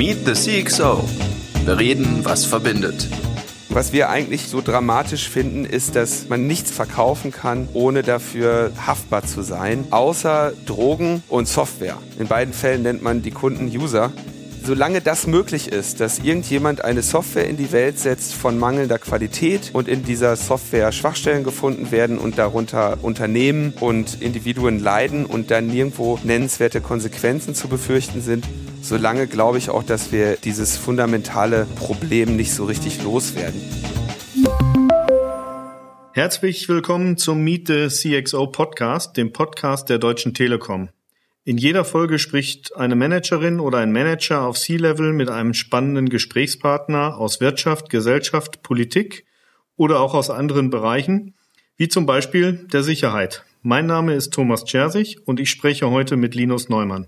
Meet the CXO. Bereden, was verbindet. Was wir eigentlich so dramatisch finden, ist, dass man nichts verkaufen kann, ohne dafür haftbar zu sein, außer Drogen und Software. In beiden Fällen nennt man die Kunden User solange das möglich ist, dass irgendjemand eine Software in die Welt setzt von mangelnder Qualität und in dieser Software Schwachstellen gefunden werden und darunter Unternehmen und Individuen leiden und dann nirgendwo nennenswerte Konsequenzen zu befürchten sind, solange glaube ich auch, dass wir dieses fundamentale Problem nicht so richtig loswerden. Herzlich willkommen zum Meet the CXO Podcast, dem Podcast der Deutschen Telekom. In jeder Folge spricht eine Managerin oder ein Manager auf C-Level mit einem spannenden Gesprächspartner aus Wirtschaft, Gesellschaft, Politik oder auch aus anderen Bereichen, wie zum Beispiel der Sicherheit. Mein Name ist Thomas Chersig und ich spreche heute mit Linus Neumann.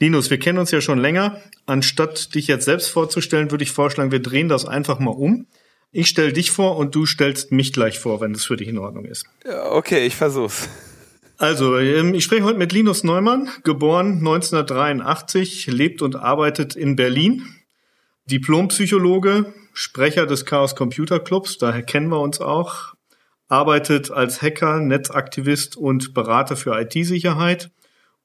Linus, wir kennen uns ja schon länger. Anstatt dich jetzt selbst vorzustellen, würde ich vorschlagen, wir drehen das einfach mal um. Ich stelle dich vor und du stellst mich gleich vor, wenn das für dich in Ordnung ist. Okay, ich versuch's. Also, ähm, ich spreche heute mit Linus Neumann, geboren 1983, lebt und arbeitet in Berlin. Diplompsychologe, Sprecher des Chaos Computer Clubs, daher kennen wir uns auch. Arbeitet als Hacker, Netzaktivist und Berater für IT-Sicherheit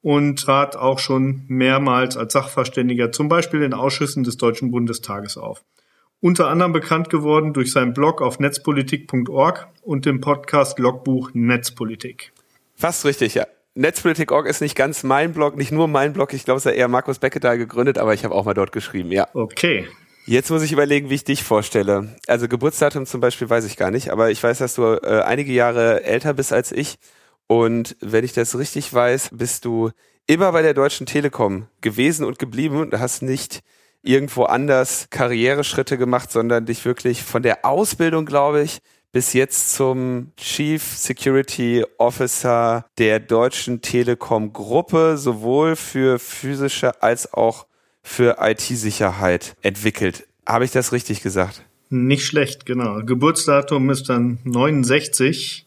und trat auch schon mehrmals als Sachverständiger zum Beispiel in Ausschüssen des Deutschen Bundestages auf. Unter anderem bekannt geworden durch seinen Blog auf netzpolitik.org und dem Podcast Logbuch Netzpolitik. Fast richtig, ja. Netzpolitik.org ist nicht ganz mein Blog, nicht nur mein Blog. Ich glaube, es hat eher Markus Beckedahl gegründet, aber ich habe auch mal dort geschrieben, ja. Okay. Jetzt muss ich überlegen, wie ich dich vorstelle. Also Geburtsdatum zum Beispiel weiß ich gar nicht, aber ich weiß, dass du äh, einige Jahre älter bist als ich. Und wenn ich das richtig weiß, bist du immer bei der Deutschen Telekom gewesen und geblieben und hast nicht irgendwo anders Karriereschritte gemacht, sondern dich wirklich von der Ausbildung, glaube ich, bis jetzt zum Chief Security Officer der Deutschen Telekom Gruppe, sowohl für physische als auch für IT-Sicherheit entwickelt. Habe ich das richtig gesagt? Nicht schlecht, genau. Geburtsdatum ist dann 69,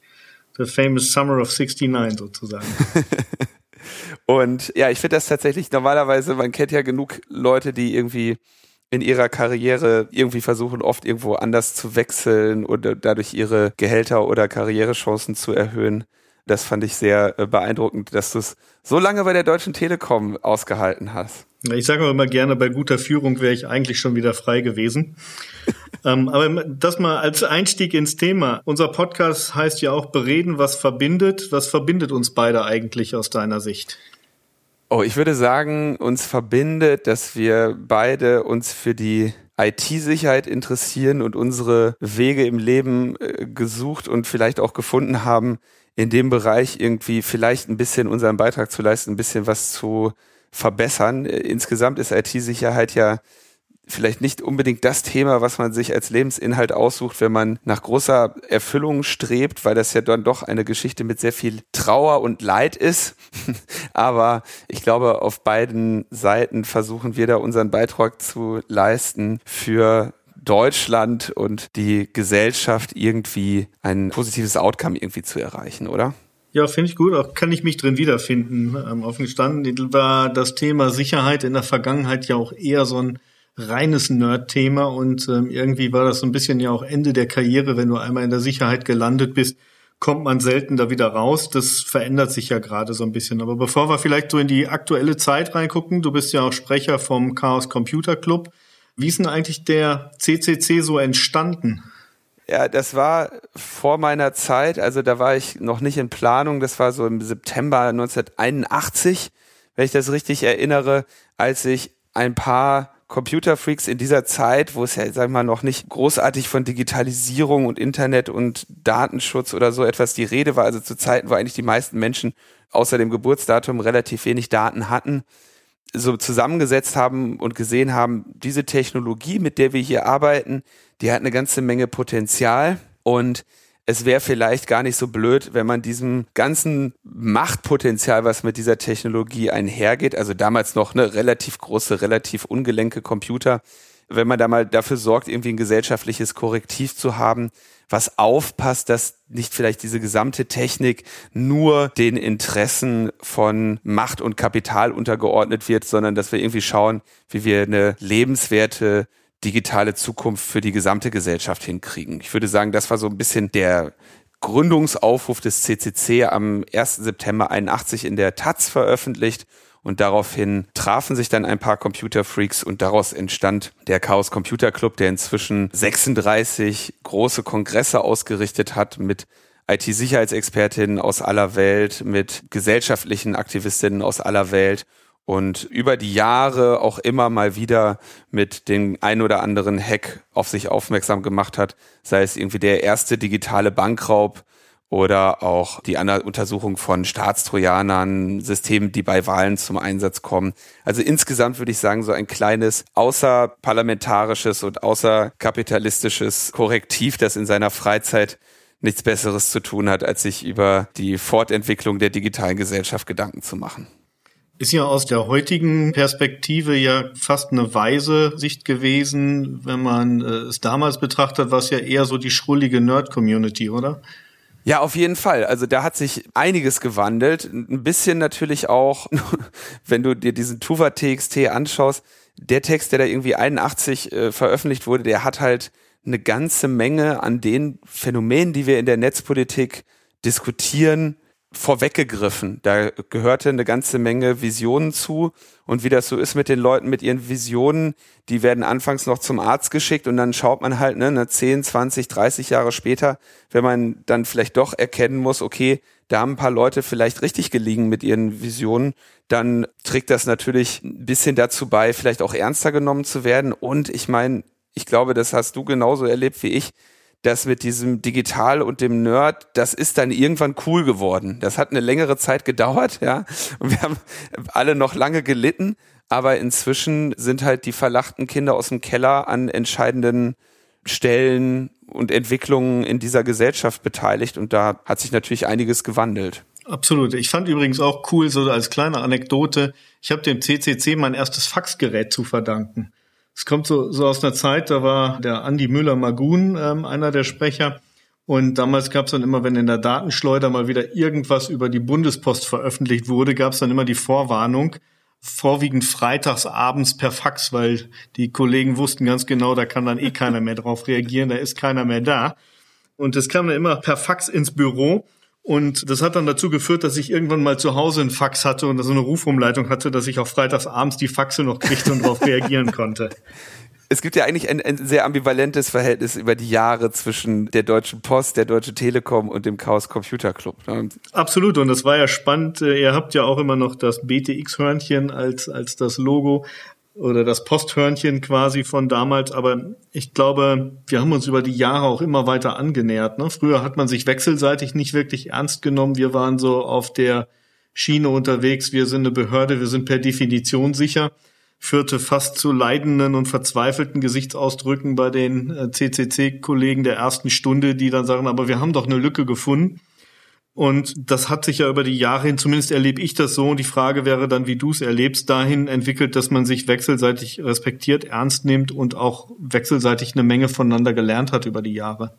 the famous summer of 69 sozusagen. Und ja, ich finde das tatsächlich normalerweise, man kennt ja genug Leute, die irgendwie in ihrer Karriere irgendwie versuchen, oft irgendwo anders zu wechseln oder dadurch ihre Gehälter oder Karrierechancen zu erhöhen. Das fand ich sehr äh, beeindruckend, dass du es so lange bei der Deutschen Telekom ausgehalten hast. Ich sage immer gerne, bei guter Führung wäre ich eigentlich schon wieder frei gewesen. ähm, aber das mal als Einstieg ins Thema. Unser Podcast heißt ja auch Bereden, was verbindet. Was verbindet uns beide eigentlich aus deiner Sicht? Oh, ich würde sagen, uns verbindet, dass wir beide uns für die IT-Sicherheit interessieren und unsere Wege im Leben äh, gesucht und vielleicht auch gefunden haben, in dem Bereich irgendwie vielleicht ein bisschen unseren Beitrag zu leisten, ein bisschen was zu verbessern. Äh, insgesamt ist IT-Sicherheit ja vielleicht nicht unbedingt das Thema, was man sich als Lebensinhalt aussucht, wenn man nach großer Erfüllung strebt, weil das ja dann doch eine Geschichte mit sehr viel Trauer und Leid ist. Aber ich glaube, auf beiden Seiten versuchen wir da unseren Beitrag zu leisten für Deutschland und die Gesellschaft irgendwie ein positives Outcome irgendwie zu erreichen, oder? Ja, finde ich gut. Auch kann ich mich drin wiederfinden. Ähm, offen gestanden war das Thema Sicherheit in der Vergangenheit ja auch eher so ein reines Nerd-Thema und ähm, irgendwie war das so ein bisschen ja auch Ende der Karriere, wenn du einmal in der Sicherheit gelandet bist, kommt man selten da wieder raus. Das verändert sich ja gerade so ein bisschen. Aber bevor wir vielleicht so in die aktuelle Zeit reingucken, du bist ja auch Sprecher vom Chaos Computer Club. Wie ist denn eigentlich der CCC so entstanden? Ja, das war vor meiner Zeit, also da war ich noch nicht in Planung, das war so im September 1981, wenn ich das richtig erinnere, als ich ein paar Computerfreaks in dieser Zeit, wo es ja, sag ich mal, noch nicht großartig von Digitalisierung und Internet und Datenschutz oder so etwas die Rede war, also zu Zeiten, wo eigentlich die meisten Menschen außer dem Geburtsdatum relativ wenig Daten hatten, so zusammengesetzt haben und gesehen haben, diese Technologie, mit der wir hier arbeiten, die hat eine ganze Menge Potenzial. Und es wäre vielleicht gar nicht so blöd, wenn man diesem ganzen Machtpotenzial, was mit dieser Technologie einhergeht, also damals noch eine relativ große, relativ ungelenke Computer, wenn man da mal dafür sorgt, irgendwie ein gesellschaftliches Korrektiv zu haben, was aufpasst, dass nicht vielleicht diese gesamte Technik nur den Interessen von Macht und Kapital untergeordnet wird, sondern dass wir irgendwie schauen, wie wir eine lebenswerte digitale Zukunft für die gesamte Gesellschaft hinkriegen. Ich würde sagen, das war so ein bisschen der Gründungsaufruf des CCC am 1. September 81 in der Taz veröffentlicht und daraufhin trafen sich dann ein paar Computerfreaks und daraus entstand der Chaos Computer Club, der inzwischen 36 große Kongresse ausgerichtet hat mit IT-Sicherheitsexpertinnen aus aller Welt, mit gesellschaftlichen Aktivistinnen aus aller Welt und über die Jahre auch immer mal wieder mit den ein oder anderen Hack auf sich aufmerksam gemacht hat, sei es irgendwie der erste digitale Bankraub oder auch die Untersuchung von Staatstrojanern, Systemen, die bei Wahlen zum Einsatz kommen. Also insgesamt würde ich sagen, so ein kleines außerparlamentarisches und außerkapitalistisches Korrektiv, das in seiner Freizeit nichts Besseres zu tun hat, als sich über die Fortentwicklung der digitalen Gesellschaft Gedanken zu machen. Ist ja aus der heutigen Perspektive ja fast eine weise Sicht gewesen, wenn man äh, es damals betrachtet, war es ja eher so die schrullige Nerd-Community, oder? Ja, auf jeden Fall. Also da hat sich einiges gewandelt. Ein bisschen natürlich auch, wenn du dir diesen Tuva TXT anschaust, der Text, der da irgendwie 81 äh, veröffentlicht wurde, der hat halt eine ganze Menge an den Phänomenen, die wir in der Netzpolitik diskutieren, vorweggegriffen. Da gehörte eine ganze Menge Visionen zu. Und wie das so ist mit den Leuten mit ihren Visionen, die werden anfangs noch zum Arzt geschickt und dann schaut man halt, ne, 10, 20, 30 Jahre später, wenn man dann vielleicht doch erkennen muss, okay, da haben ein paar Leute vielleicht richtig gelegen mit ihren Visionen, dann trägt das natürlich ein bisschen dazu bei, vielleicht auch ernster genommen zu werden. Und ich meine, ich glaube, das hast du genauso erlebt wie ich das mit diesem Digital und dem Nerd, das ist dann irgendwann cool geworden. Das hat eine längere Zeit gedauert, ja. Und wir haben alle noch lange gelitten, aber inzwischen sind halt die verlachten Kinder aus dem Keller an entscheidenden Stellen und Entwicklungen in dieser Gesellschaft beteiligt und da hat sich natürlich einiges gewandelt. Absolut. Ich fand übrigens auch cool, so als kleine Anekdote, ich habe dem CCC mein erstes Faxgerät zu verdanken. Es kommt so, so aus einer Zeit, da war der Andi Müller-Magun ähm, einer der Sprecher. Und damals gab es dann immer, wenn in der Datenschleuder mal wieder irgendwas über die Bundespost veröffentlicht wurde, gab es dann immer die Vorwarnung, vorwiegend freitags abends per Fax, weil die Kollegen wussten ganz genau, da kann dann eh keiner mehr drauf reagieren, da ist keiner mehr da. Und es kam dann immer per Fax ins Büro und das hat dann dazu geführt, dass ich irgendwann mal zu Hause einen Fax hatte und so eine Rufumleitung hatte, dass ich auch freitags abends die Faxe noch kriegte und darauf reagieren konnte. Es gibt ja eigentlich ein, ein, sehr ambivalentes Verhältnis über die Jahre zwischen der Deutschen Post, der Deutsche Telekom und dem Chaos Computer Club. Ne? Absolut, und das war ja spannend. Ihr habt ja auch immer noch das BTX-Hörnchen als, als das Logo oder das Posthörnchen quasi von damals, aber ich glaube, wir haben uns über die Jahre auch immer weiter angenähert. Ne? Früher hat man sich wechselseitig nicht wirklich ernst genommen. Wir waren so auf der Schiene unterwegs, wir sind eine Behörde, wir sind per Definition sicher. Führte fast zu leidenden und verzweifelten Gesichtsausdrücken bei den CCC-Kollegen äh, der ersten Stunde, die dann sagen, aber wir haben doch eine Lücke gefunden. Und das hat sich ja über die Jahre hin, zumindest erlebe ich das so, und die Frage wäre dann, wie du es erlebst, dahin entwickelt, dass man sich wechselseitig respektiert, ernst nimmt und auch wechselseitig eine Menge voneinander gelernt hat über die Jahre.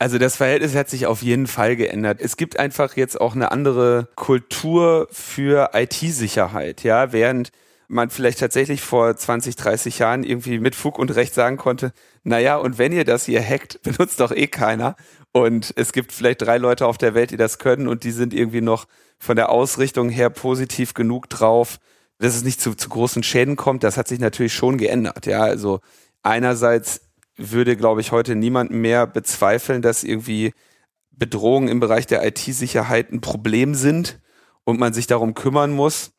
Also das Verhältnis hat sich auf jeden Fall geändert. Es gibt einfach jetzt auch eine andere Kultur für IT-Sicherheit, ja, während man vielleicht tatsächlich vor 20, 30 Jahren irgendwie mit Fug und Recht sagen konnte, naja, und wenn ihr das hier hackt, benutzt doch eh keiner. Und es gibt vielleicht drei Leute auf der Welt, die das können und die sind irgendwie noch von der Ausrichtung her positiv genug drauf, dass es nicht zu, zu großen Schäden kommt. Das hat sich natürlich schon geändert. Ja, also einerseits würde, glaube ich, heute niemand mehr bezweifeln, dass irgendwie Bedrohungen im Bereich der IT-Sicherheit ein Problem sind und man sich darum kümmern muss.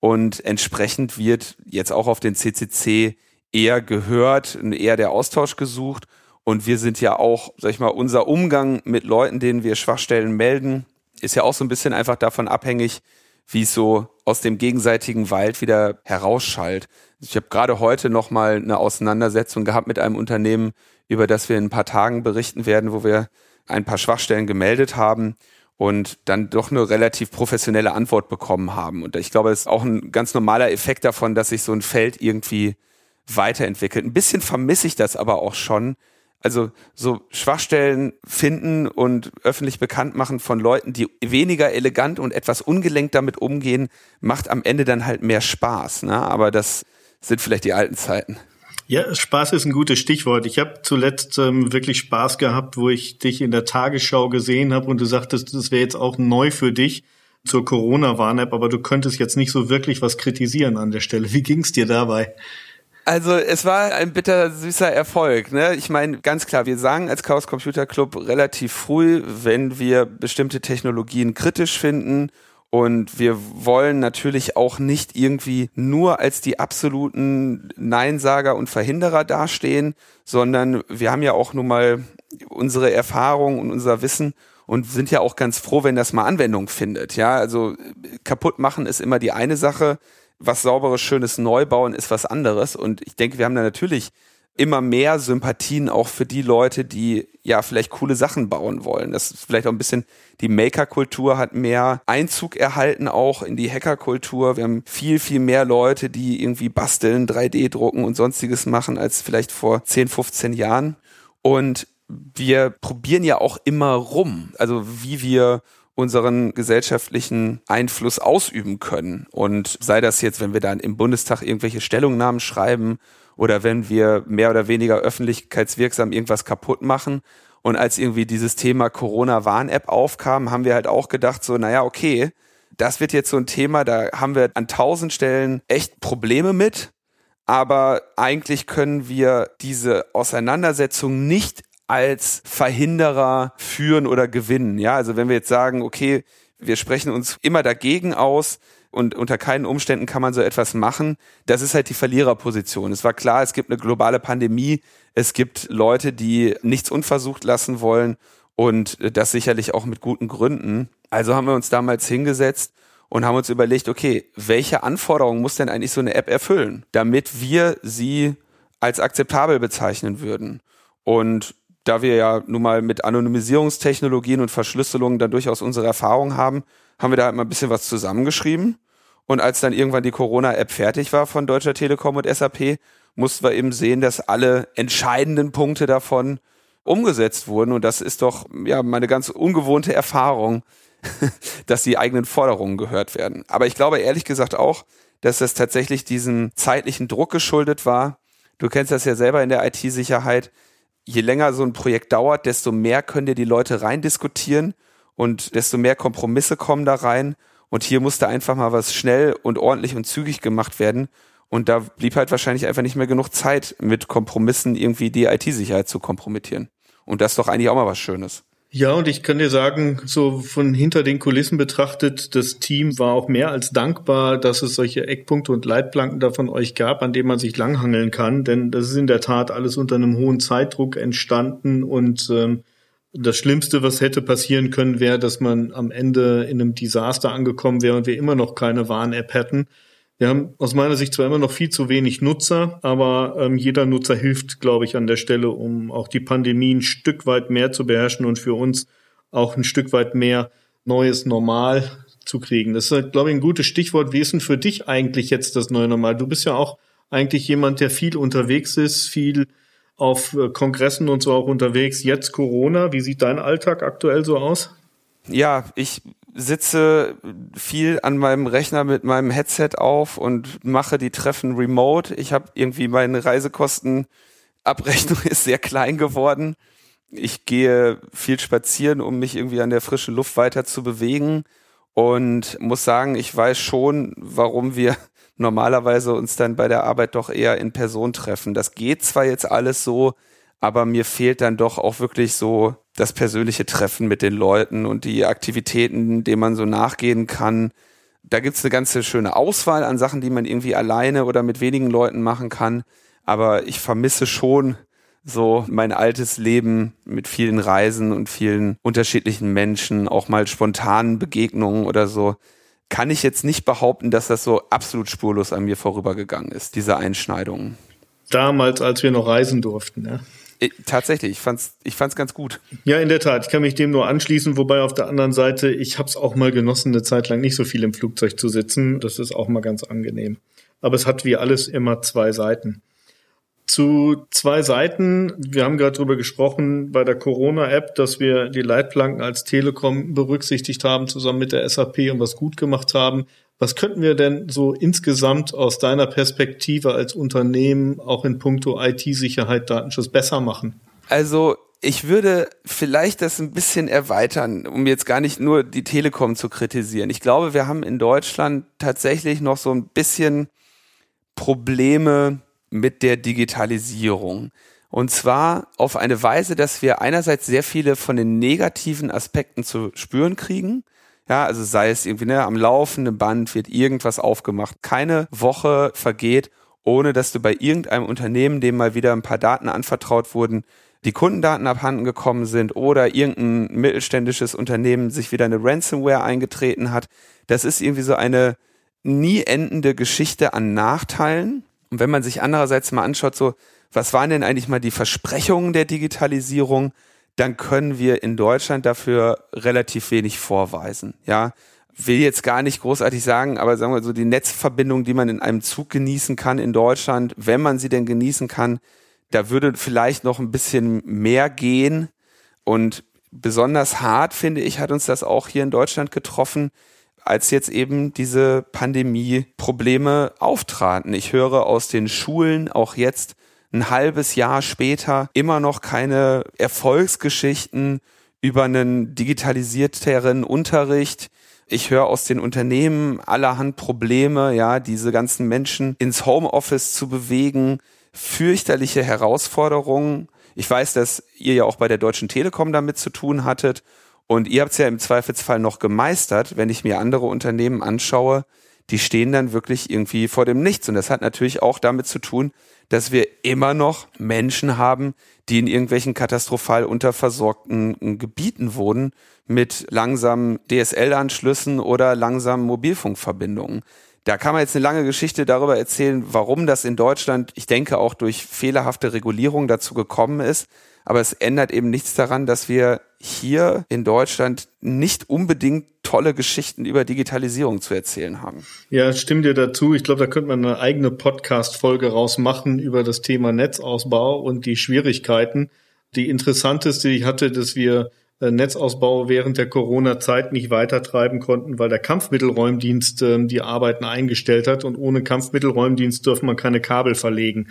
Und entsprechend wird jetzt auch auf den CCC eher gehört, eher der Austausch gesucht. Und wir sind ja auch, sag ich mal, unser Umgang mit Leuten, denen wir Schwachstellen melden, ist ja auch so ein bisschen einfach davon abhängig, wie es so aus dem gegenseitigen Wald wieder herausschallt. Ich habe gerade heute noch mal eine Auseinandersetzung gehabt mit einem Unternehmen, über das wir in ein paar Tagen berichten werden, wo wir ein paar Schwachstellen gemeldet haben und dann doch eine relativ professionelle Antwort bekommen haben. Und ich glaube, das ist auch ein ganz normaler Effekt davon, dass sich so ein Feld irgendwie weiterentwickelt. Ein bisschen vermisse ich das aber auch schon. Also so Schwachstellen finden und öffentlich bekannt machen von Leuten, die weniger elegant und etwas ungelenkt damit umgehen, macht am Ende dann halt mehr Spaß. Ne? Aber das sind vielleicht die alten Zeiten. Ja, Spaß ist ein gutes Stichwort. Ich habe zuletzt ähm, wirklich Spaß gehabt, wo ich dich in der Tagesschau gesehen habe und du sagtest, das wäre jetzt auch neu für dich zur Corona-Warn-App, aber du könntest jetzt nicht so wirklich was kritisieren an der Stelle. Wie ging's dir dabei? Also es war ein bitter süßer Erfolg. Ne? Ich meine, ganz klar, wir sagen als Chaos Computer Club relativ früh, wenn wir bestimmte Technologien kritisch finden und wir wollen natürlich auch nicht irgendwie nur als die absoluten Neinsager und Verhinderer dastehen, sondern wir haben ja auch nun mal unsere Erfahrung und unser Wissen und sind ja auch ganz froh, wenn das mal Anwendung findet. Ja, also kaputt machen ist immer die eine Sache. Was sauberes, schönes Neubauen ist was anderes. Und ich denke, wir haben da natürlich immer mehr Sympathien auch für die Leute, die ja vielleicht coole Sachen bauen wollen. Das ist vielleicht auch ein bisschen, die Maker-Kultur hat mehr Einzug erhalten auch in die Hacker-Kultur. Wir haben viel, viel mehr Leute, die irgendwie basteln, 3D drucken und sonstiges machen als vielleicht vor 10, 15 Jahren. Und wir probieren ja auch immer rum, also wie wir unseren gesellschaftlichen Einfluss ausüben können. Und sei das jetzt, wenn wir dann im Bundestag irgendwelche Stellungnahmen schreiben oder wenn wir mehr oder weniger öffentlichkeitswirksam irgendwas kaputt machen. Und als irgendwie dieses Thema Corona-Warn-App aufkam, haben wir halt auch gedacht, so, naja, okay, das wird jetzt so ein Thema, da haben wir an tausend Stellen echt Probleme mit. Aber eigentlich können wir diese Auseinandersetzung nicht als Verhinderer führen oder gewinnen. Ja, also wenn wir jetzt sagen, okay, wir sprechen uns immer dagegen aus, und unter keinen Umständen kann man so etwas machen. Das ist halt die Verliererposition. Es war klar, es gibt eine globale Pandemie, es gibt Leute, die nichts unversucht lassen wollen und das sicherlich auch mit guten Gründen. Also haben wir uns damals hingesetzt und haben uns überlegt, okay, welche Anforderungen muss denn eigentlich so eine App erfüllen, damit wir sie als akzeptabel bezeichnen würden? Und da wir ja nun mal mit Anonymisierungstechnologien und Verschlüsselungen dann durchaus unsere Erfahrung haben, haben wir da halt mal ein bisschen was zusammengeschrieben und als dann irgendwann die Corona-App fertig war von Deutscher Telekom und SAP, mussten wir eben sehen, dass alle entscheidenden Punkte davon umgesetzt wurden. Und das ist doch ja meine ganz ungewohnte Erfahrung, dass die eigenen Forderungen gehört werden. Aber ich glaube ehrlich gesagt auch, dass das tatsächlich diesem zeitlichen Druck geschuldet war. Du kennst das ja selber in der IT-Sicherheit. Je länger so ein Projekt dauert, desto mehr können dir die Leute rein diskutieren und desto mehr Kompromisse kommen da rein. Und hier musste einfach mal was schnell und ordentlich und zügig gemacht werden. Und da blieb halt wahrscheinlich einfach nicht mehr genug Zeit, mit Kompromissen irgendwie die IT-Sicherheit zu kompromittieren. Und das ist doch eigentlich auch mal was Schönes. Ja, und ich kann dir sagen, so von hinter den Kulissen betrachtet, das Team war auch mehr als dankbar, dass es solche Eckpunkte und Leitplanken da von euch gab, an denen man sich langhangeln kann. Denn das ist in der Tat alles unter einem hohen Zeitdruck entstanden und ähm, das Schlimmste, was hätte passieren können, wäre, dass man am Ende in einem Desaster angekommen wäre und wir immer noch keine Warn-App hätten. Wir haben aus meiner Sicht zwar immer noch viel zu wenig Nutzer, aber ähm, jeder Nutzer hilft, glaube ich, an der Stelle, um auch die Pandemie ein Stück weit mehr zu beherrschen und für uns auch ein Stück weit mehr neues Normal zu kriegen. Das ist, glaube ich, ein gutes Stichwort. Wie ist denn für dich eigentlich jetzt das neue Normal? Du bist ja auch eigentlich jemand, der viel unterwegs ist, viel auf äh, Kongressen und so auch unterwegs. Jetzt Corona, wie sieht dein Alltag aktuell so aus? Ja, ich sitze viel an meinem Rechner mit meinem Headset auf und mache die Treffen remote. Ich habe irgendwie meine Reisekostenabrechnung ist sehr klein geworden. Ich gehe viel spazieren, um mich irgendwie an der frischen Luft weiter zu bewegen und muss sagen, ich weiß schon, warum wir normalerweise uns dann bei der Arbeit doch eher in Person treffen. Das geht zwar jetzt alles so, aber mir fehlt dann doch auch wirklich so das persönliche Treffen mit den Leuten und die Aktivitäten, denen man so nachgehen kann. Da gibt's eine ganze schöne Auswahl an Sachen, die man irgendwie alleine oder mit wenigen Leuten machen kann. Aber ich vermisse schon so mein altes Leben mit vielen Reisen und vielen unterschiedlichen Menschen, auch mal spontanen Begegnungen oder so kann ich jetzt nicht behaupten, dass das so absolut spurlos an mir vorübergegangen ist, diese Einschneidungen. Damals, als wir noch reisen durften, ja. Ich, tatsächlich, ich fand's, ich fand's ganz gut. Ja, in der Tat. Ich kann mich dem nur anschließen, wobei auf der anderen Seite, ich habe es auch mal genossen, eine Zeit lang nicht so viel im Flugzeug zu sitzen. Das ist auch mal ganz angenehm. Aber es hat wie alles immer zwei Seiten. zu zwei Seiten. Wir haben gerade darüber gesprochen bei der Corona-App, dass wir die Leitplanken als Telekom berücksichtigt haben, zusammen mit der SAP und was gut gemacht haben. Was könnten wir denn so insgesamt aus deiner Perspektive als Unternehmen auch in puncto IT-Sicherheit, Datenschutz besser machen? Also ich würde vielleicht das ein bisschen erweitern, um jetzt gar nicht nur die Telekom zu kritisieren. Ich glaube, wir haben in Deutschland tatsächlich noch so ein bisschen Probleme mit der Digitalisierung. Und zwar auf eine Weise, dass wir einerseits sehr viele von den negativen Aspekten zu spüren kriegen. Ja, also sei es irgendwie, ne, am laufenden Band wird irgendwas aufgemacht. Keine Woche vergeht, ohne dass du bei irgendeinem Unternehmen, dem mal wieder ein paar Daten anvertraut wurden, die Kundendaten abhanden gekommen sind oder irgendein mittelständisches Unternehmen sich wieder eine Ransomware eingetreten hat. Das ist irgendwie so eine nie endende Geschichte an Nachteilen. Und wenn man sich andererseits mal anschaut, so, was waren denn eigentlich mal die Versprechungen der Digitalisierung, dann können wir in Deutschland dafür relativ wenig vorweisen. Ja, will jetzt gar nicht großartig sagen, aber sagen wir so, die Netzverbindung, die man in einem Zug genießen kann in Deutschland, wenn man sie denn genießen kann, da würde vielleicht noch ein bisschen mehr gehen. Und besonders hart, finde ich, hat uns das auch hier in Deutschland getroffen, als jetzt eben diese Pandemie-Probleme auftraten. Ich höre aus den Schulen auch jetzt ein halbes Jahr später immer noch keine Erfolgsgeschichten über einen digitalisierteren Unterricht. Ich höre aus den Unternehmen allerhand Probleme, ja, diese ganzen Menschen ins Homeoffice zu bewegen, fürchterliche Herausforderungen. Ich weiß, dass ihr ja auch bei der Deutschen Telekom damit zu tun hattet und ihr habt es ja im Zweifelsfall noch gemeistert, wenn ich mir andere Unternehmen anschaue, die stehen dann wirklich irgendwie vor dem Nichts. Und das hat natürlich auch damit zu tun, dass wir immer noch Menschen haben, die in irgendwelchen katastrophal unterversorgten Gebieten wohnen mit langsamen DSL-Anschlüssen oder langsamen Mobilfunkverbindungen. Da kann man jetzt eine lange Geschichte darüber erzählen, warum das in Deutschland, ich denke auch durch fehlerhafte Regulierung dazu gekommen ist. Aber es ändert eben nichts daran, dass wir hier in Deutschland nicht unbedingt tolle Geschichten über Digitalisierung zu erzählen haben. Ja, stimmt dir dazu. Ich glaube, da könnte man eine eigene Podcast-Folge rausmachen über das Thema Netzausbau und die Schwierigkeiten. Die interessanteste, die ich hatte, dass wir Netzausbau während der Corona-Zeit nicht weitertreiben konnten, weil der Kampfmittelräumdienst äh, die Arbeiten eingestellt hat und ohne Kampfmittelräumdienst dürfen man keine Kabel verlegen.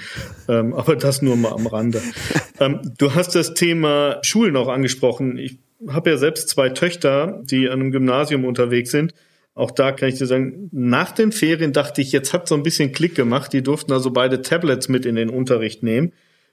Ähm, aber das nur mal am Rande. ähm, du hast das Thema Schulen auch angesprochen. Ich habe ja selbst zwei Töchter, die an einem Gymnasium unterwegs sind. Auch da kann ich dir sagen, nach den Ferien dachte ich, jetzt hat so ein bisschen Klick gemacht. Die durften also beide Tablets mit in den Unterricht nehmen,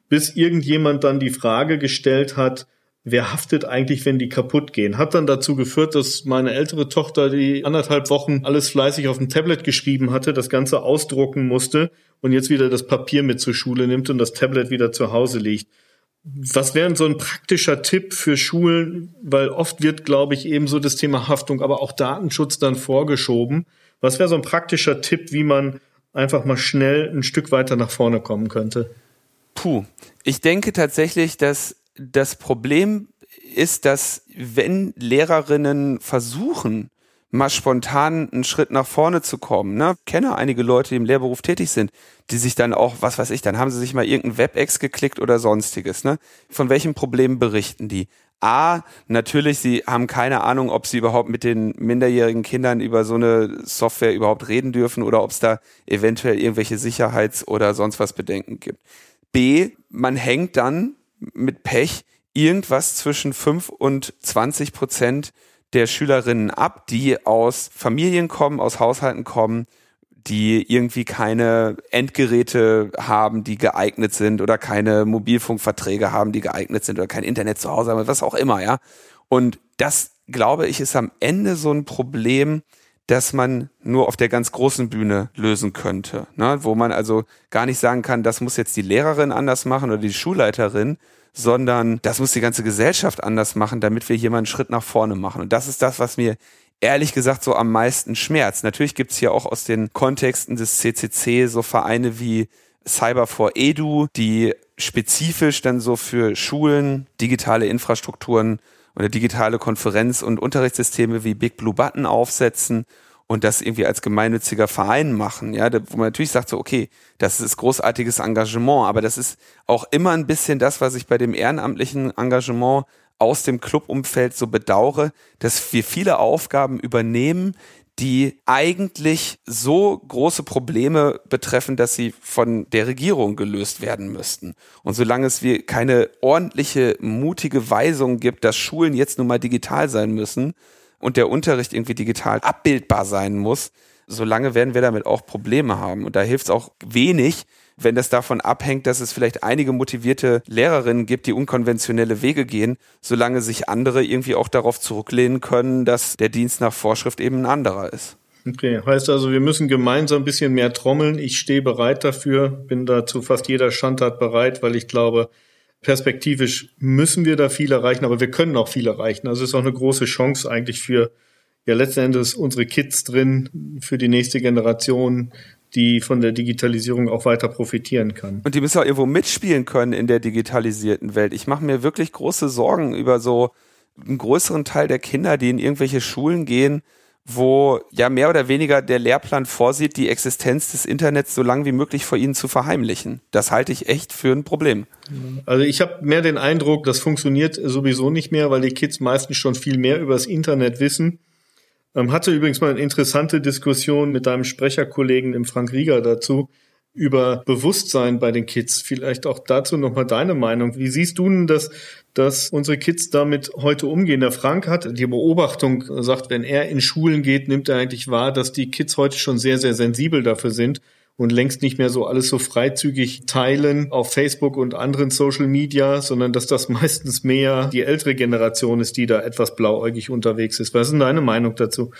bis irgendjemand dann die Frage gestellt hat, wer haftet eigentlich, wenn die kaputt gehen? Hat dann dazu geführt, dass meine ältere Tochter die anderthalb Wochen alles fleißig auf dem Tablet geschrieben hatte, das Ganze ausdrucken musste und jetzt wieder das Papier mit zur Schule nimmt und das Tablet wieder zu Hause liegt. Was wäre so ein praktischer Tipp für Schulen? Weil oft wird, glaube ich, eben so das Thema Haftung, aber auch Datenschutz dann vorgeschoben. Was wäre so ein praktischer Tipp, wie man einfach mal schnell ein Stück weiter nach vorne kommen könnte? Puh, ich denke tatsächlich, dass das Problem ist, dass wenn Lehrerinnen versuchen, mal spontan einen Schritt nach vorne zu kommen. Ne? Kenne einige Leute, die im Lehrberuf tätig sind, die sich dann auch, was weiß ich, dann haben sie sich mal irgendein WebEx geklickt oder sonstiges. Ne? Von welchen Problemen berichten die? A, natürlich, sie haben keine Ahnung, ob sie überhaupt mit den minderjährigen Kindern über so eine Software überhaupt reden dürfen oder ob es da eventuell irgendwelche Sicherheits- oder sonst was Bedenken gibt. B, man hängt dann mit Pech irgendwas zwischen 5 und 20 Prozent der Schülerinnen ab, die aus Familien kommen, aus Haushalten kommen, die irgendwie keine Endgeräte haben, die geeignet sind oder keine Mobilfunkverträge haben, die geeignet sind oder kein Internet zu Hause haben, was auch immer, ja. Und das, glaube ich, ist am Ende so ein Problem, das man nur auf der ganz großen Bühne lösen könnte, ne? wo man also gar nicht sagen kann, das muss jetzt die Lehrerin anders machen oder die Schulleiterin, sondern das muss die ganze Gesellschaft anders machen, damit wir hier mal einen Schritt nach vorne machen. Und das ist das, was mir ehrlich gesagt so am meisten schmerzt. Natürlich gibt's hier auch aus den Kontexten des CCC so Vereine wie Cyber for Edu, die spezifisch dann so für Schulen digitale Infrastrukturen oder digitale Konferenz- und Unterrichtssysteme wie Big Blue Button aufsetzen und das irgendwie als gemeinnütziger Verein machen, ja, wo man natürlich sagt so, okay, das ist großartiges Engagement, aber das ist auch immer ein bisschen das, was ich bei dem ehrenamtlichen Engagement aus dem Clubumfeld so bedauere, dass wir viele Aufgaben übernehmen, die eigentlich so große Probleme betreffen, dass sie von der Regierung gelöst werden müssten. Und solange es wir keine ordentliche, mutige Weisung gibt, dass Schulen jetzt nun mal digital sein müssen und der Unterricht irgendwie digital abbildbar sein muss, solange werden wir damit auch Probleme haben. Und da hilft es auch wenig, wenn das davon abhängt, dass es vielleicht einige motivierte Lehrerinnen gibt, die unkonventionelle Wege gehen, solange sich andere irgendwie auch darauf zurücklehnen können, dass der Dienst nach Vorschrift eben ein anderer ist. Okay, heißt also, wir müssen gemeinsam ein bisschen mehr trommeln. Ich stehe bereit dafür, bin dazu fast jeder Schandtat bereit, weil ich glaube, perspektivisch müssen wir da viel erreichen, aber wir können auch viel erreichen. Also es ist auch eine große Chance eigentlich für ja letzten Endes unsere Kids drin, für die nächste Generation, die von der Digitalisierung auch weiter profitieren kann. Und die müssen auch irgendwo mitspielen können in der digitalisierten Welt. Ich mache mir wirklich große Sorgen über so einen größeren Teil der Kinder, die in irgendwelche Schulen gehen, wo ja mehr oder weniger der Lehrplan vorsieht, die Existenz des Internets so lange wie möglich vor ihnen zu verheimlichen. Das halte ich echt für ein Problem. Also ich habe mehr den Eindruck, das funktioniert sowieso nicht mehr, weil die Kids meistens schon viel mehr über das Internet wissen hatte übrigens mal eine interessante Diskussion mit deinem Sprecherkollegen im Frank Rieger dazu über Bewusstsein bei den Kids. Vielleicht auch dazu nochmal deine Meinung. Wie siehst du denn das, dass unsere Kids damit heute umgehen? Der Frank hat die Beobachtung, sagt, wenn er in Schulen geht, nimmt er eigentlich wahr, dass die Kids heute schon sehr, sehr sensibel dafür sind und längst nicht mehr so alles so freizügig teilen auf Facebook und anderen Social Media, sondern dass das meistens mehr die ältere Generation ist, die da etwas blauäugig unterwegs ist. Was ist denn deine Meinung dazu?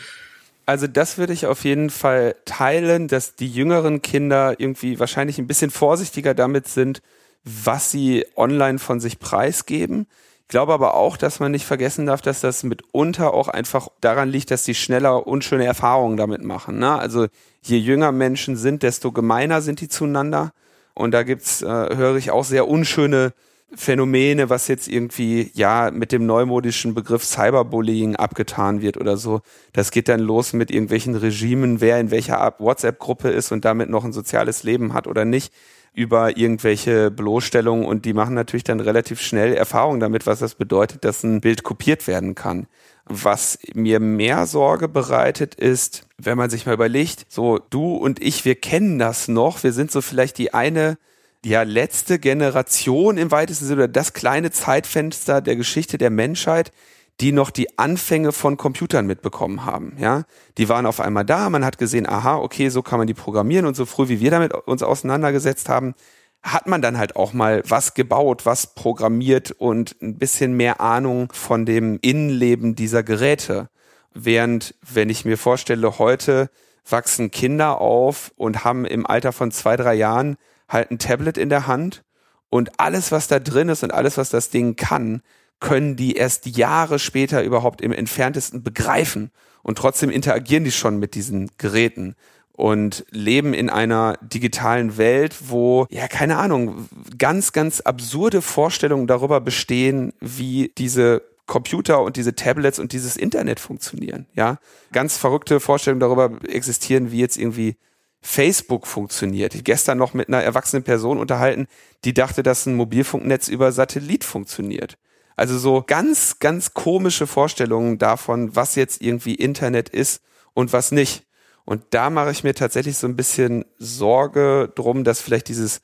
Also das würde ich auf jeden Fall teilen, dass die jüngeren Kinder irgendwie wahrscheinlich ein bisschen vorsichtiger damit sind, was sie online von sich preisgeben. Ich glaube aber auch, dass man nicht vergessen darf, dass das mitunter auch einfach daran liegt, dass die schneller unschöne Erfahrungen damit machen. Ne? Also je jünger Menschen sind, desto gemeiner sind die zueinander. Und da gibt's, äh, höre ich auch sehr unschöne Phänomene, was jetzt irgendwie ja mit dem neumodischen Begriff Cyberbullying abgetan wird oder so. Das geht dann los mit irgendwelchen Regimen, wer in welcher WhatsApp-Gruppe ist und damit noch ein soziales Leben hat oder nicht über irgendwelche Bloßstellungen und die machen natürlich dann relativ schnell Erfahrungen damit, was das bedeutet, dass ein Bild kopiert werden kann. Was mir mehr Sorge bereitet, ist, wenn man sich mal überlegt, so du und ich, wir kennen das noch, wir sind so vielleicht die eine, ja, letzte Generation im weitesten Sinne, oder das kleine Zeitfenster der Geschichte der Menschheit, die noch die Anfänge von Computern mitbekommen haben, ja. Die waren auf einmal da, man hat gesehen, aha, okay, so kann man die programmieren und so früh wie wir damit uns auseinandergesetzt haben, hat man dann halt auch mal was gebaut, was programmiert und ein bisschen mehr Ahnung von dem Innenleben dieser Geräte. Während, wenn ich mir vorstelle, heute wachsen Kinder auf und haben im Alter von zwei, drei Jahren halt ein Tablet in der Hand und alles, was da drin ist und alles, was das Ding kann, können die erst Jahre später überhaupt im entferntesten begreifen. Und trotzdem interagieren die schon mit diesen Geräten und leben in einer digitalen Welt, wo, ja, keine Ahnung, ganz, ganz absurde Vorstellungen darüber bestehen, wie diese Computer und diese Tablets und dieses Internet funktionieren, ja. Ganz verrückte Vorstellungen darüber existieren, wie jetzt irgendwie Facebook funktioniert. Ich gestern noch mit einer erwachsenen Person unterhalten, die dachte, dass ein Mobilfunknetz über Satellit funktioniert. Also so ganz, ganz komische Vorstellungen davon, was jetzt irgendwie Internet ist und was nicht. Und da mache ich mir tatsächlich so ein bisschen Sorge drum, dass vielleicht dieses,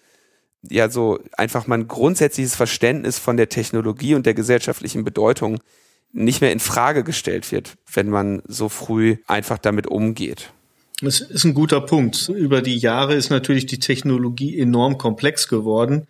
ja, so einfach mal ein grundsätzliches Verständnis von der Technologie und der gesellschaftlichen Bedeutung nicht mehr in Frage gestellt wird, wenn man so früh einfach damit umgeht. Das ist ein guter Punkt. Über die Jahre ist natürlich die Technologie enorm komplex geworden.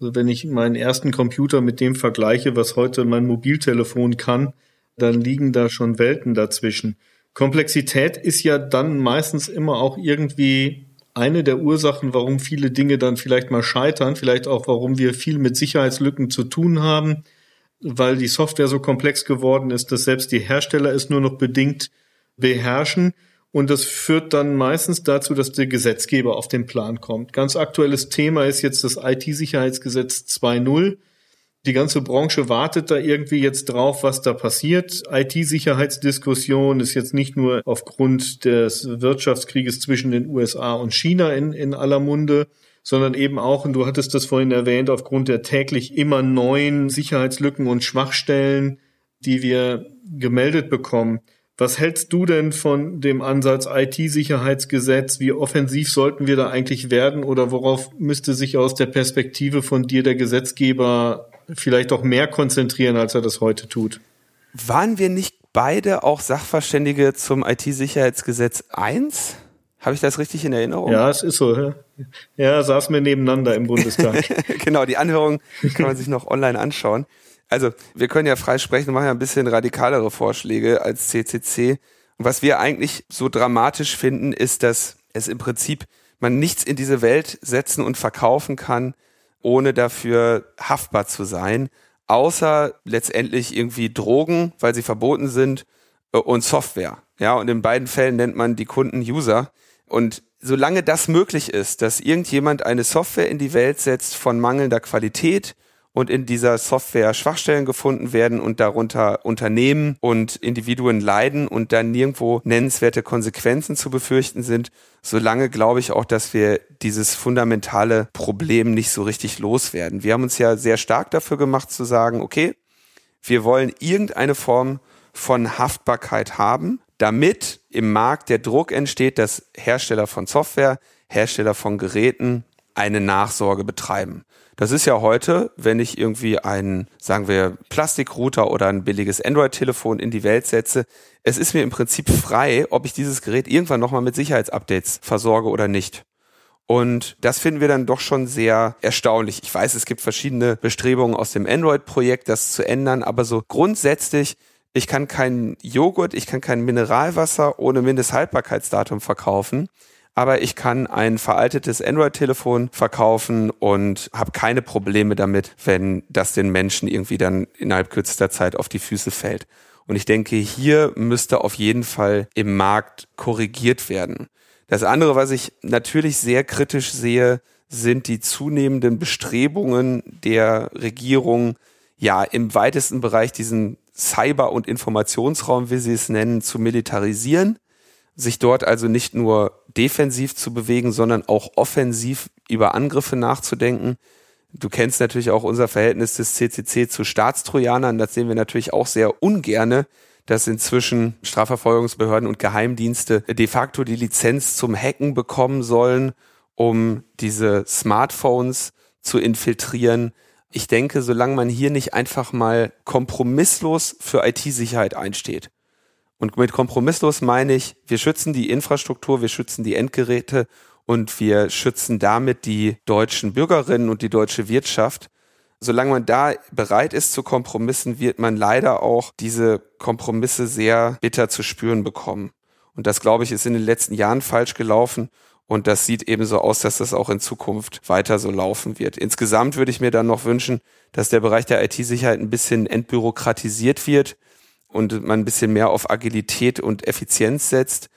Also wenn ich meinen ersten Computer mit dem vergleiche, was heute mein Mobiltelefon kann, dann liegen da schon Welten dazwischen. Komplexität ist ja dann meistens immer auch irgendwie eine der Ursachen, warum viele Dinge dann vielleicht mal scheitern, vielleicht auch warum wir viel mit Sicherheitslücken zu tun haben, weil die Software so komplex geworden ist, dass selbst die Hersteller es nur noch bedingt beherrschen. Und das führt dann meistens dazu, dass der Gesetzgeber auf den Plan kommt. Ganz aktuelles Thema ist jetzt das IT-Sicherheitsgesetz 2.0 Die ganze Branche wartet da irgendwie jetzt drauf, was da passiert. IT-Sicherheitsdiskussion ist jetzt nicht nur aufgrund des Wirtschaftskrieges zwischen den USA und China in, in aller Munde, sondern eben auch, und du hattest das vorhin erwähnt, aufgrund der täglich immer neuen Sicherheitslücken und Schwachstellen, die wir gemeldet bekommen. Was hältst du denn von dem Ansatz IT-Sicherheitsgesetz? Wie offensiv sollten wir da eigentlich werden oder worauf müsste sich aus der Perspektive von dir der Gesetzgeber vielleicht auch mehr konzentrieren, als er das heute tut? Waren wir nicht beide auch Sachverständige zum IT-Sicherheitsgesetz 1? Habe ich das richtig in Erinnerung? Ja, es ist so. Ja, ja saßen wir nebeneinander im Bundestag. genau, die Anhörung kann man sich noch online anschauen. Also, wir können ja frei sprechen, machen ja ein bisschen radikalere Vorschläge als CCC. Und was wir eigentlich so dramatisch finden, ist, dass es im Prinzip man nichts in diese Welt setzen und verkaufen kann, ohne dafür haftbar zu sein, außer letztendlich irgendwie Drogen, weil sie verboten sind, äh, und Software. Ja, und in beiden Fällen nennt man die Kunden User. Und solange das möglich ist, dass irgendjemand eine Software in die Welt setzt von mangelnder Qualität, und in dieser Software Schwachstellen gefunden werden und darunter Unternehmen und Individuen leiden und dann nirgendwo nennenswerte Konsequenzen zu befürchten sind, solange glaube ich auch, dass wir dieses fundamentale Problem nicht so richtig loswerden. Wir haben uns ja sehr stark dafür gemacht zu sagen, okay, wir wollen irgendeine Form von Haftbarkeit haben, damit im Markt der Druck entsteht, dass Hersteller von Software, Hersteller von Geräten eine Nachsorge betreiben. Das ist ja heute, wenn ich irgendwie einen, sagen wir, Plastikrouter oder ein billiges Android-Telefon in die Welt setze, es ist mir im Prinzip frei, ob ich dieses Gerät irgendwann nochmal mit Sicherheitsupdates versorge oder nicht. Und das finden wir dann doch schon sehr erstaunlich. Ich weiß, es gibt verschiedene Bestrebungen aus dem Android-Projekt, das zu ändern, aber so grundsätzlich, ich kann keinen Joghurt, ich kann kein Mineralwasser ohne Mindesthaltbarkeitsdatum verkaufen aber ich kann ein veraltetes Android-Telefon verkaufen und habe keine Probleme damit, wenn das den Menschen irgendwie dann innerhalb kürzester Zeit auf die Füße fällt. Und ich denke, hier müsste auf jeden Fall im Markt korrigiert werden. Das andere, was ich natürlich sehr kritisch sehe, sind die zunehmenden Bestrebungen der Regierung, ja, im weitesten Bereich diesen Cyber- und Informationsraum, wie sie es nennen, zu militarisieren sich dort also nicht nur defensiv zu bewegen, sondern auch offensiv über Angriffe nachzudenken. Du kennst natürlich auch unser Verhältnis des CCC zu Staatstrojanern. Das sehen wir natürlich auch sehr ungerne, dass inzwischen Strafverfolgungsbehörden und Geheimdienste de facto die Lizenz zum Hacken bekommen sollen, um diese Smartphones zu infiltrieren. Ich denke, solange man hier nicht einfach mal kompromisslos für IT-Sicherheit einsteht, und mit kompromisslos meine ich, wir schützen die Infrastruktur, wir schützen die Endgeräte und wir schützen damit die deutschen Bürgerinnen und die deutsche Wirtschaft. Solange man da bereit ist zu Kompromissen, wird man leider auch diese Kompromisse sehr bitter zu spüren bekommen. Und das, glaube ich, ist in den letzten Jahren falsch gelaufen. Und das sieht eben so aus, dass das auch in Zukunft weiter so laufen wird. Insgesamt würde ich mir dann noch wünschen, dass der Bereich der IT-Sicherheit ein bisschen entbürokratisiert wird und man ein bisschen mehr auf Agilität und Effizienz setzt.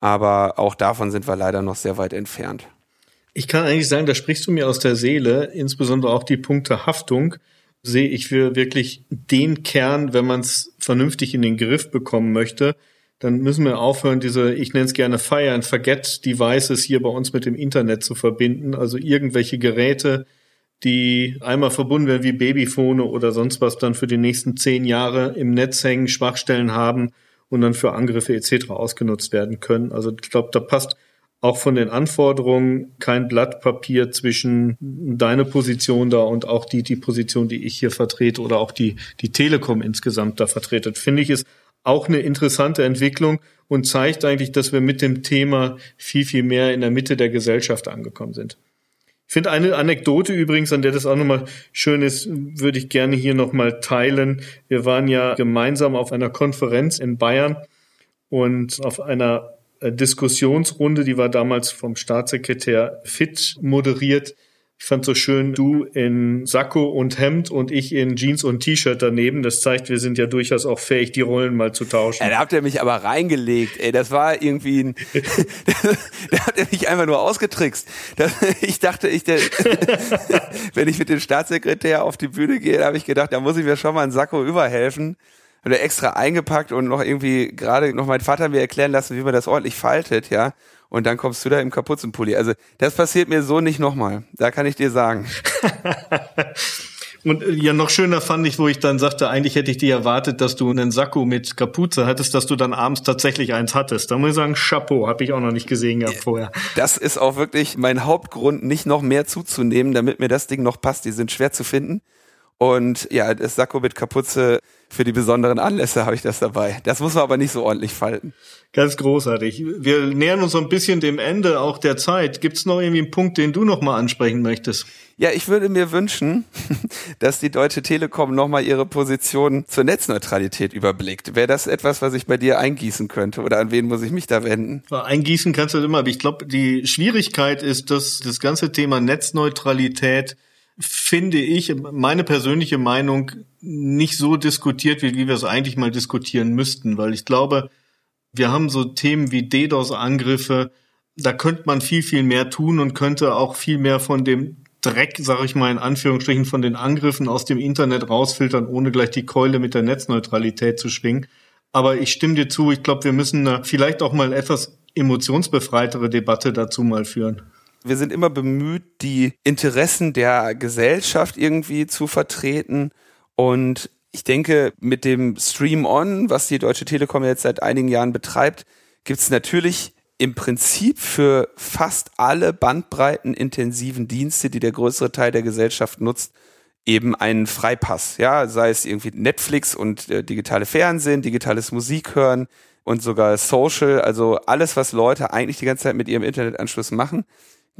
Aber auch davon sind wir leider noch sehr weit entfernt. Ich kann eigentlich sagen, da sprichst du mir aus der Seele, insbesondere auch die Punkte Haftung sehe ich für wirklich den Kern, wenn man es vernünftig in den Griff bekommen möchte, dann müssen wir aufhören, diese, ich nenne es gerne Fire and Forget Devices hier bei uns mit dem Internet zu verbinden. Also irgendwelche Geräte, die einmal verbunden werden wie Babyphone oder sonst was, dann für die nächsten zehn Jahre im Netz hängen, Schwachstellen haben und dann für Angriffe etc. ausgenutzt werden können. Also ich glaube, da passt auch von den Anforderungen kein Blatt Papier zwischen deine Position da und auch die, die Position, die ich hier vertrete oder auch die, die Telekom insgesamt da vertretet. Finde ich ist auch eine interessante Entwicklung und zeigt eigentlich, dass wir mit dem Thema viel, viel mehr in der Mitte der Gesellschaft angekommen sind. Ich finde eine Anekdote übrigens, an der das auch nochmal schön ist, würde ich gerne hier nochmal teilen. Wir waren ja gemeinsam auf einer Konferenz in Bayern und auf einer äh, Diskussionsrunde, die war damals vom Staatssekretär Fitt moderiert, Ich fand so schön, du in Sakko und Hemd und ich in Jeans und T-Shirt daneben. Das zeigt, wir sind ja durchaus auch fähig, die Rollen mal zu tauschen. Ja, da habt ihr mich aber reingelegt, ey. Das war irgendwie ein, da habt ihr mich einfach nur ausgetrickst. Das, ich dachte, ich, der, wenn ich mit dem Staatssekretär auf die Bühne gehe, habe ich gedacht, da muss ich mir schon mal einen Sakko überhelfen. Oder extra eingepackt und noch irgendwie gerade noch mein Vater mir erklären lassen, wie man das ordentlich faltet, ja und dann kommst du da im Kapuzenpulli. Also das passiert mir so nicht nochmal. Da kann ich dir sagen. Und äh, ja, noch schöner fand ich, wo ich dann sagte, eigentlich hätte ich dir erwartet, dass du einen Sakko mit Kapuze hattest, dass du dann abends tatsächlich eins hattest. Da muss ich sagen, Chapeau, habe ich auch noch nicht gesehen gehabt vorher. Das ist auch wirklich mein Hauptgrund, nicht noch mehr zuzunehmen, damit mir das Ding noch passt. Die sind schwer zu finden. Und ja, das Sakko mit Kapuze für die besonderen Anlässe habe ich das dabei. Das muss man aber nicht so ordentlich falten. Ganz großartig. Wir nähern uns so ein bisschen dem Ende auch der Zeit. Gibt es noch irgendwie einen Punkt, den du noch mal ansprechen möchtest? Ja, ich würde mir wünschen, dass die Deutsche Telekom noch mal ihre Position zur Netzneutralität überblickt. Wäre das etwas, was ich bei dir eingießen könnte oder an wen muss ich mich da wenden? Eingießen kannst du immer, aber ich glaube, die Schwierigkeit ist, dass das ganze Thema Netzneutralität finde ich, meine persönliche Meinung, nicht so diskutiert wird, wie wir es eigentlich mal diskutieren müssten, weil ich glaube, wir haben so Themen wie DDoS-Angriffe, da könnte man viel, viel mehr tun und könnte auch viel mehr von dem Dreck, sage ich mal in Anführungsstrichen, von den Angriffen aus dem Internet rausfiltern, ohne gleich die Keule mit der Netzneutralität zu schwingen. Aber ich stimme dir zu, ich glaube, wir müssen vielleicht auch mal etwas emotionsbefreitere Debatte dazu mal führen. Wir sind immer bemüht, die Interessen der Gesellschaft irgendwie zu vertreten. Und ich denke, mit dem Stream On, was die Deutsche Telekom jetzt seit einigen Jahren betreibt, gibt es natürlich im Prinzip für fast alle bandbreitenintensiven Dienste, die der größere Teil der Gesellschaft nutzt, eben einen Freipass. Ja, sei es irgendwie Netflix und äh, digitale Fernsehen, digitales Musik hören und sogar Social, also alles, was Leute eigentlich die ganze Zeit mit ihrem Internetanschluss machen,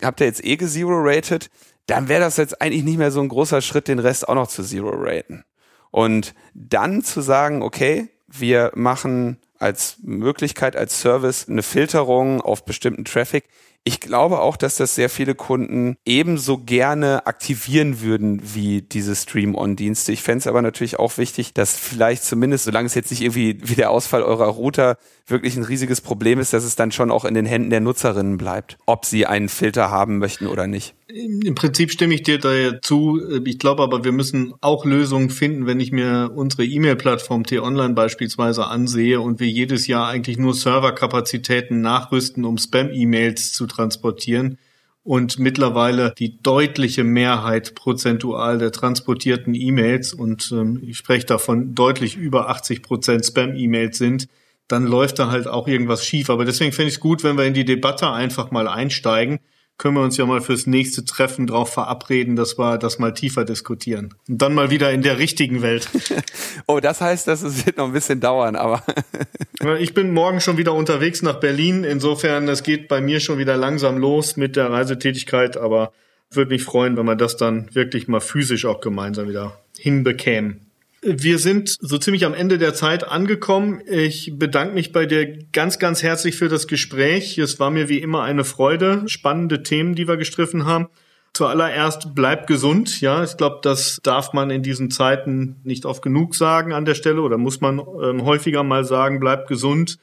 habt ihr jetzt eh gezero-rated, dann wäre das jetzt eigentlich nicht mehr so ein großer Schritt, den Rest auch noch zu zero-raten. Und dann zu sagen, okay, wir machen als Möglichkeit, als Service eine Filterung auf bestimmten Traffic, ich glaube auch, dass das sehr viele Kunden ebenso gerne aktivieren würden wie diese Stream-On-Dienste. Ich fände es aber natürlich auch wichtig, dass vielleicht zumindest, solange es jetzt nicht irgendwie wie der Ausfall eurer Router wirklich ein riesiges Problem ist, dass es dann schon auch in den Händen der Nutzerinnen bleibt, ob sie einen Filter haben möchten oder nicht. Im Prinzip stimme ich dir da zu. Ich glaube aber, wir müssen auch Lösungen finden, wenn ich mir unsere E-Mail-Plattform T-Online beispielsweise ansehe und wir jedes Jahr eigentlich nur Serverkapazitäten nachrüsten, um Spam-E-Mails zu transportieren und mittlerweile die deutliche Mehrheit prozentual der transportierten E-Mails und ähm, ich spreche davon deutlich über 80 Prozent Spam-E-Mails sind, dann läuft da halt auch irgendwas schief. Aber deswegen finde ich es gut, wenn wir in die Debatte einfach mal einsteigen können wir uns ja mal fürs nächste Treffen drauf verabreden, dass wir das mal tiefer diskutieren. Und dann mal wieder in der richtigen Welt. oh, das heißt, dass es wird noch ein bisschen dauern, aber. ich bin morgen schon wieder unterwegs nach Berlin. Insofern, es geht bei mir schon wieder langsam los mit der Reisetätigkeit, aber würde mich freuen, wenn wir das dann wirklich mal physisch auch gemeinsam wieder hinbekämen. Wir sind so ziemlich am Ende der Zeit angekommen. Ich bedanke mich bei dir ganz, ganz herzlich für das Gespräch. Es war mir wie immer eine Freude. Spannende Themen, die wir gestriffen haben. Zuallererst bleib gesund. Ja, ich glaube, das darf man in diesen Zeiten nicht oft genug sagen an der Stelle oder muss man ähm, häufiger mal sagen, bleib gesund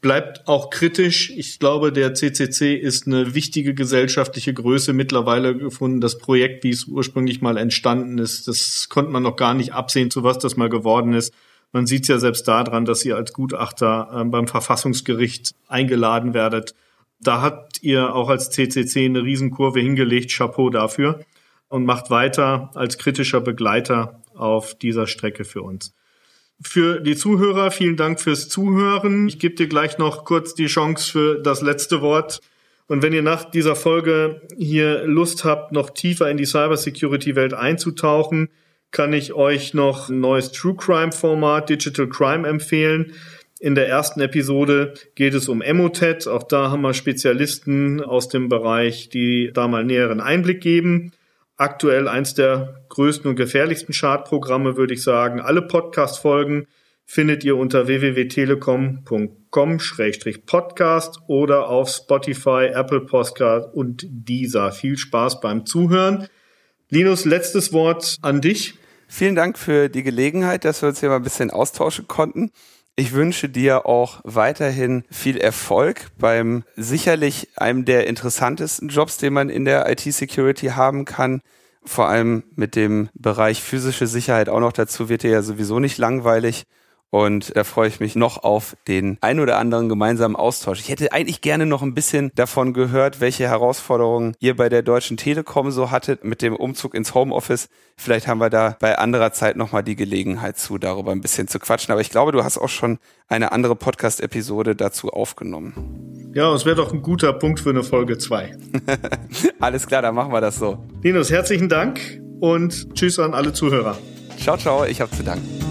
bleibt auch kritisch. Ich glaube, der CCC ist eine wichtige gesellschaftliche Größe mittlerweile gefunden. Das Projekt, wie es ursprünglich mal entstanden ist, das konnte man noch gar nicht absehen, zu was das mal geworden ist. Man sieht es ja selbst daran, dass ihr als Gutachter äh, beim Verfassungsgericht eingeladen werdet. Da habt ihr auch als CCC eine Riesenkurve hingelegt. Chapeau dafür und macht weiter als kritischer Begleiter auf dieser Strecke für uns. Für die Zuhörer, vielen Dank fürs Zuhören. Ich gebe dir gleich noch kurz die Chance für das letzte Wort. Und wenn ihr nach dieser Folge hier Lust habt, noch tiefer in die Cybersecurity-Welt einzutauchen, kann ich euch noch ein neues True Crime Format Digital Crime empfehlen. In der ersten Episode geht es um Emotet. Auch da haben wir Spezialisten aus dem Bereich, die da mal näheren Einblick geben aktuell eins der größten und gefährlichsten Chartprogramme, würde ich sagen. Alle Podcast-Folgen findet ihr unter www.telekom.com-podcast oder auf Spotify, Apple Podcast und dieser. Viel Spaß beim Zuhören. Linus, letztes Wort an dich. Vielen Dank für die Gelegenheit, dass wir uns hier mal ein bisschen austauschen konnten. Ich wünsche dir auch weiterhin viel Erfolg beim sicherlich einem der interessantesten Jobs, den man in der IT-Security haben kann. Vor allem mit dem Bereich physische Sicherheit auch noch dazu wird dir ja sowieso nicht langweilig. Und da freue ich mich noch auf den ein oder anderen gemeinsamen Austausch. Ich hätte eigentlich gerne noch ein bisschen davon gehört, welche Herausforderungen ihr bei der Deutschen Telekom so hattet mit dem Umzug ins Homeoffice. Vielleicht haben wir da bei anderer Zeit nochmal die Gelegenheit zu, darüber ein bisschen zu quatschen. Aber ich glaube, du hast auch schon eine andere Podcast-Episode dazu aufgenommen. Ja, es wäre doch ein guter Punkt für eine Folge 2. Alles klar, dann machen wir das so. Linus, herzlichen Dank und tschüss an alle Zuhörer. Ciao, ciao, ich habe zu danken.